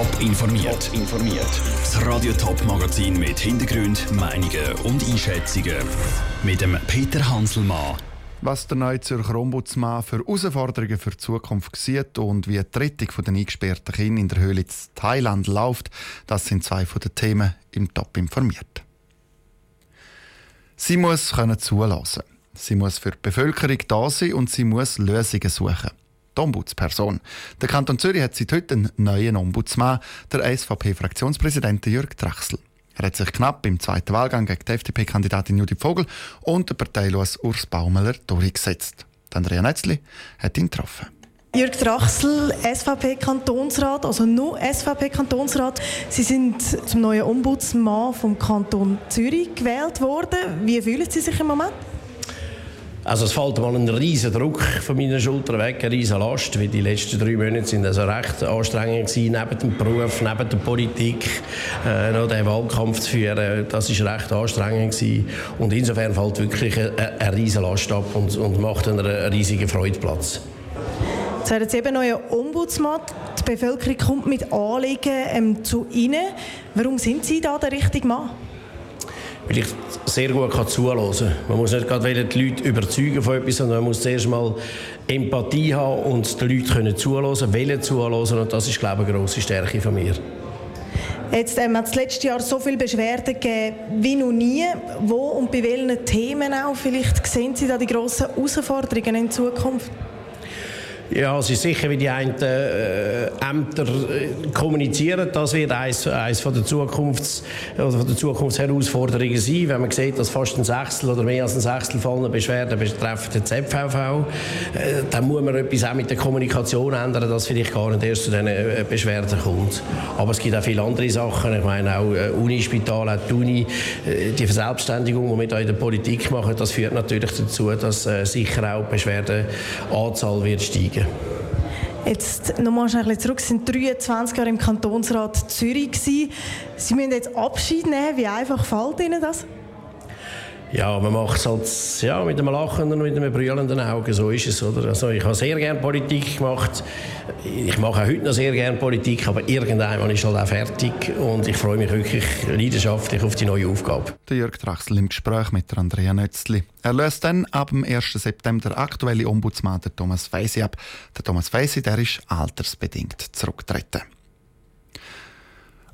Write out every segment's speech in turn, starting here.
Top informiert. informiert. Das Radio Top Magazin mit Hintergrund, Meinungen und Einschätzungen mit dem Peter Hanselmann. Was der neue Zürcher Ombudsmann für Herausforderungen für die Zukunft sieht und wie die Rettung der eingesperrten Kinder in der Höhle in Thailand läuft, das sind zwei von den Themen im Top informiert. Sie muss können zulassen. Sie muss für die Bevölkerung da sein und sie muss Lösungen suchen. Die Ombudsperson. Der Kanton Zürich hat seit heute einen neuen Ombudsmann, der SVP-Fraktionspräsident Jürg Drachsel. Er hat sich knapp im zweiten Wahlgang gegen die FDP-Kandidatin Judith Vogel und den parteilos Urs Baumeler durchgesetzt. Andrea Netzli hat ihn getroffen. Jürg Drachsel, SVP-Kantonsrat, also nur SVP-Kantonsrat. Sie sind zum neuen Ombudsmann vom Kanton Zürich gewählt worden. Wie fühlen Sie sich im Moment? Also es fällt mal ein riesen Druck von meiner Schulter weg, eine riesen Last, weil die letzten drei Monate sind also recht anstrengend gewesen, neben dem Beruf, neben der Politik, äh, noch den Wahlkampf zu führen, das ist recht anstrengend gewesen. und insofern fällt wirklich eine, eine riesen Last ab und, und macht einen riesigen Freudplatz. Jetzt werden Sie eben neuer Ombudsmann. Die Bevölkerung kommt mit Anliegen ähm, zu Ihnen. Warum sind Sie da der richtige Mann? Weil ich sehr gut kann zuhören kann. Man muss nicht gerade die Leute überzeugen von etwas, sondern man muss zuerst mal Empathie haben und die Leute können zuhören, wollen zuhören und das ist, glaube ich, eine grosse Stärke von mir. Jetzt ähm, hat es letztes Jahr so viele Beschwerden gegeben wie noch nie. Wo und bei welchen Themen auch? Vielleicht sehen Sie da die grossen Herausforderungen in Zukunft? Ja, es ist sicher, wie die einen äh, Ämter äh, kommunizieren. Das wird eines, eines von der, Zukunfts, also von der Zukunftsherausforderungen sein. Wenn man sieht, dass fast ein Sechstel oder mehr als ein Sechstel von Beschwerden betreffen den ZVV, äh, dann muss man etwas auch mit der Kommunikation ändern, dass vielleicht gar nicht erst zu diesen äh, Beschwerden kommt. Aber es gibt auch viele andere Sachen. Ich meine auch äh, Unispital, auch die Uni, die Verselbstständigung, die wir da in der Politik machen, das führt natürlich dazu, dass äh, sicher auch die Beschwerdenanzahl wird steigen. Jetzt nochmal ein bisschen zurück. Sie sind 23 Jahre im Kantonsrat Zürich. Sie müssen jetzt Abschied nehmen. Wie einfach fällt Ihnen das? Ja, man macht es halt ja, mit einem lachenden und mit einem brüllenden Auge. So ist es. Oder? Also, ich habe sehr gerne Politik gemacht. Ich mache auch heute noch sehr gerne Politik, aber irgendwann ist halt auch fertig. Und ich freue mich wirklich leidenschaftlich auf die neue Aufgabe. Der Jörg Drachsel im Gespräch mit Andrea Nötzli. Er löst dann ab dem 1. September der aktuelle Ombudsmann der Thomas Feisi ab. Der Thomas Feisi der ist altersbedingt zurückgetreten.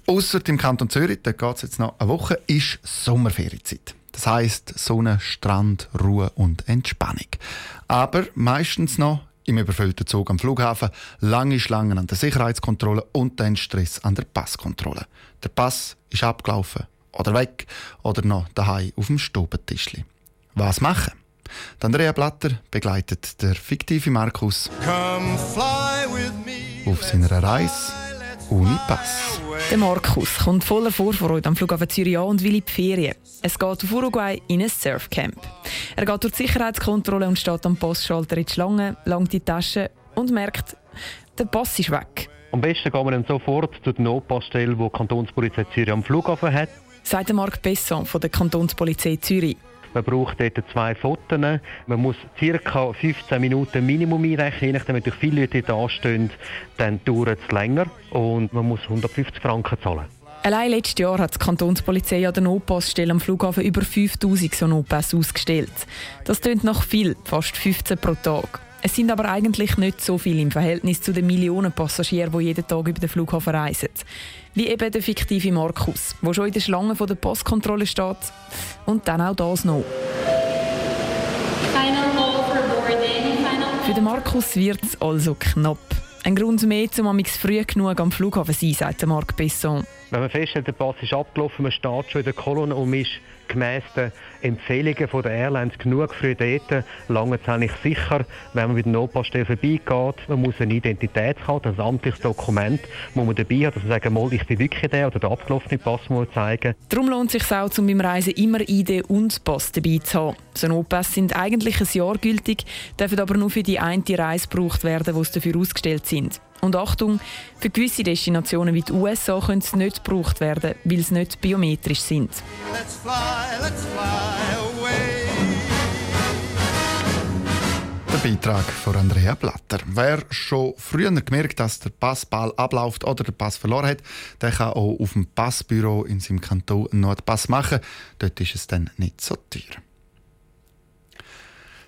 Außer im Kanton Zürich, da geht es jetzt noch eine Woche, ist Sommerferienzeit. Das heißt Sonne, Strand, Ruhe und Entspannung. Aber meistens noch im überfüllten Zug am Flughafen, lange Schlangen an der Sicherheitskontrolle und dann Stress an der Passkontrolle. Der Pass ist abgelaufen oder weg oder noch daheim auf dem Stubentischli. Was machen? Andrea Blatter begleitet der fiktive Markus auf seiner Reise ohne Pass. Der Markus kommt voller Vorfreude am Flughafen Zürich an und will in die Ferien. Es geht auf Uruguay in ein Surfcamp. Er geht durch die Sicherheitskontrolle und steht am Passschalter in die Schlange, langt die Tasche und merkt, der Pass ist weg. Am besten gehen wir dann sofort zu der Notpassstelle, die die Kantonspolizei Zürich am Flughafen hat. Sagt Marc Besson von der Kantonspolizei Zürich. Man braucht dort zwei Fotos. Man muss ca. 15 Minuten Minimum einrechnen. Je nachdem, wie viele Leute da anstehen, dann dauert es länger. Und man muss 150 Franken zahlen. Allein letztes Jahr hat die Kantonspolizei an der Notpassstelle am Flughafen über 5000 so Notpass ausgestellt. Das klingt nach viel, fast 15 pro Tag. Es sind aber eigentlich nicht so viele im Verhältnis zu den Millionen Passagieren, die jeden Tag über den Flughafen reisen. Wie eben der fiktive Markus, der schon in der Schlange der Postkontrolle steht. Und dann auch das noch. Für den Markus wird es also knapp. Ein Grund mehr, um am früh genug am Flughafen zu sein, sagt Marc Besson. Wenn man feststellt, der Pass ist abgelaufen, man steht schon in der Kolonne und man ist gemäss den Empfehlungen der Airlines genug früh dort, lange es eigentlich sicher, wenn man mit der Notpassstelle vorbeigeht. Man muss eine Identitätskarte, ein amtliches Dokument, wo man dabei hat, dass man sagen muss, ich bin wirklich der oder der abgelaufene Pass muss zeigen. Darum lohnt es sich auch, um beim Reisen immer ID und Pass dabei zu haben. So Notpässe sind eigentlich ein Jahr gültig, dürfen aber nur für die eine Reise gebraucht werden, sie dafür ausgestellt sind. Und Achtung, für gewisse Destinationen wie die USA können sie nicht gebraucht werden, weil sie nicht biometrisch sind. Der Der Beitrag von Andrea Blatter. Wer schon früher gemerkt, dass der Passball abläuft oder der Pass verloren hat, der kann auch auf dem Passbüro in seinem Kanton noch einen Pass machen. Dort ist es dann nicht so teuer.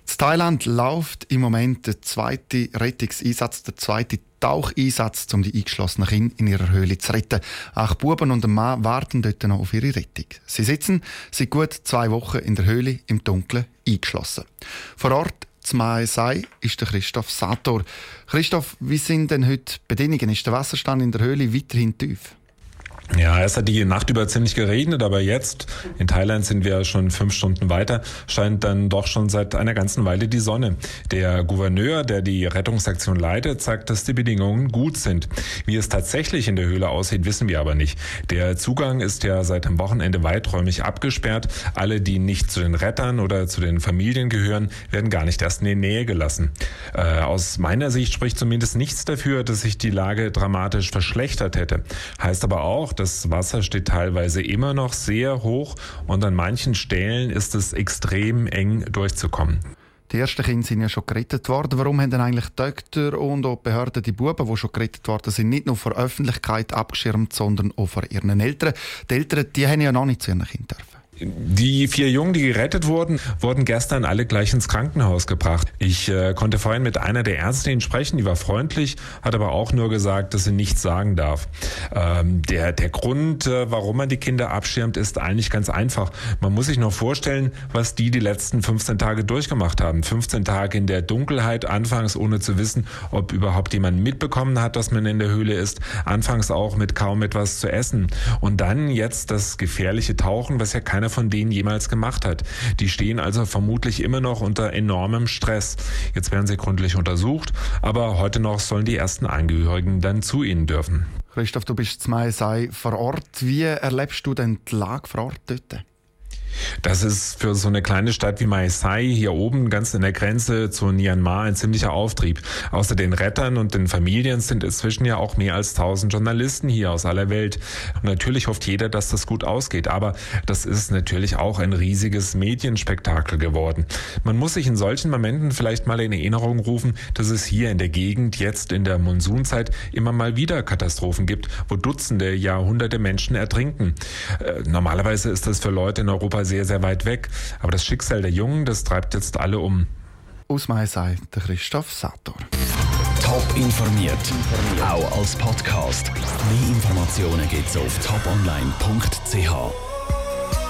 In Thailand läuft im Moment der zweite Rettungseinsatz, der zweite Taucheinsatz, um die eingeschlossenen Kinder in ihrer Höhle zu retten. Acht Buben und ein Mann warten dort noch auf ihre Rettung. Sie sitzen seit gut zwei Wochen in der Höhle im Dunkeln eingeschlossen. Vor Ort zum sei ist der Christoph Sator. Christoph, wie sind denn heute die Bedingungen? Ist der Wasserstand in der Höhle weiterhin tief? Ja, es hat die Nacht über ziemlich geregnet, aber jetzt, in Thailand sind wir schon fünf Stunden weiter, scheint dann doch schon seit einer ganzen Weile die Sonne. Der Gouverneur, der die Rettungsaktion leitet, sagt, dass die Bedingungen gut sind. Wie es tatsächlich in der Höhle aussieht, wissen wir aber nicht. Der Zugang ist ja seit dem Wochenende weiträumig abgesperrt. Alle, die nicht zu den Rettern oder zu den Familien gehören, werden gar nicht erst in die Nähe gelassen. Äh, aus meiner Sicht spricht zumindest nichts dafür, dass sich die Lage dramatisch verschlechtert hätte. Heißt aber auch, das Wasser steht teilweise immer noch sehr hoch und an manchen Stellen ist es extrem eng durchzukommen. Die ersten Kinder sind ja schon gerettet worden. Warum haben denn eigentlich Doktor und auch die Behörden die Buben, die schon gerettet worden sind, nicht nur vor Öffentlichkeit abgeschirmt, sondern auch vor ihren Eltern? Die Eltern die haben ja noch nicht zu ihren Kindern dürfen. Die vier Jungen, die gerettet wurden, wurden gestern alle gleich ins Krankenhaus gebracht. Ich äh, konnte vorhin mit einer der Ärztinnen sprechen, die war freundlich, hat aber auch nur gesagt, dass sie nichts sagen darf. Ähm, der, der Grund, äh, warum man die Kinder abschirmt, ist eigentlich ganz einfach. Man muss sich nur vorstellen, was die die letzten 15 Tage durchgemacht haben. 15 Tage in der Dunkelheit, anfangs ohne zu wissen, ob überhaupt jemand mitbekommen hat, dass man in der Höhle ist. Anfangs auch mit kaum etwas zu essen. Und dann jetzt das gefährliche Tauchen, was ja keiner keiner von denen jemals gemacht hat. Die stehen also vermutlich immer noch unter enormem Stress. Jetzt werden sie gründlich untersucht, aber heute noch sollen die ersten Angehörigen dann zu ihnen dürfen. Christoph, du bist zum sei vor Ort. Wie erlebst du denn die Lage vor Ort dort? Das ist für so eine kleine Stadt wie Mae Sai hier oben ganz in der Grenze zu Myanmar ein ziemlicher Auftrieb. Außer den Rettern und den Familien sind inzwischen ja auch mehr als 1000 Journalisten hier aus aller Welt. Und natürlich hofft jeder, dass das gut ausgeht. Aber das ist natürlich auch ein riesiges Medienspektakel geworden. Man muss sich in solchen Momenten vielleicht mal in Erinnerung rufen, dass es hier in der Gegend jetzt in der Monsunzeit immer mal wieder Katastrophen gibt, wo Dutzende, Jahrhunderte Menschen ertrinken. Äh, normalerweise ist das für Leute in Europa sehr, sehr weit weg. Aber das Schicksal der Jungen, das treibt jetzt alle um. Aus meiner Seite Christoph Sator. Top informiert, auch als Podcast. Mehr Informationen gibt es auf toponline.ch.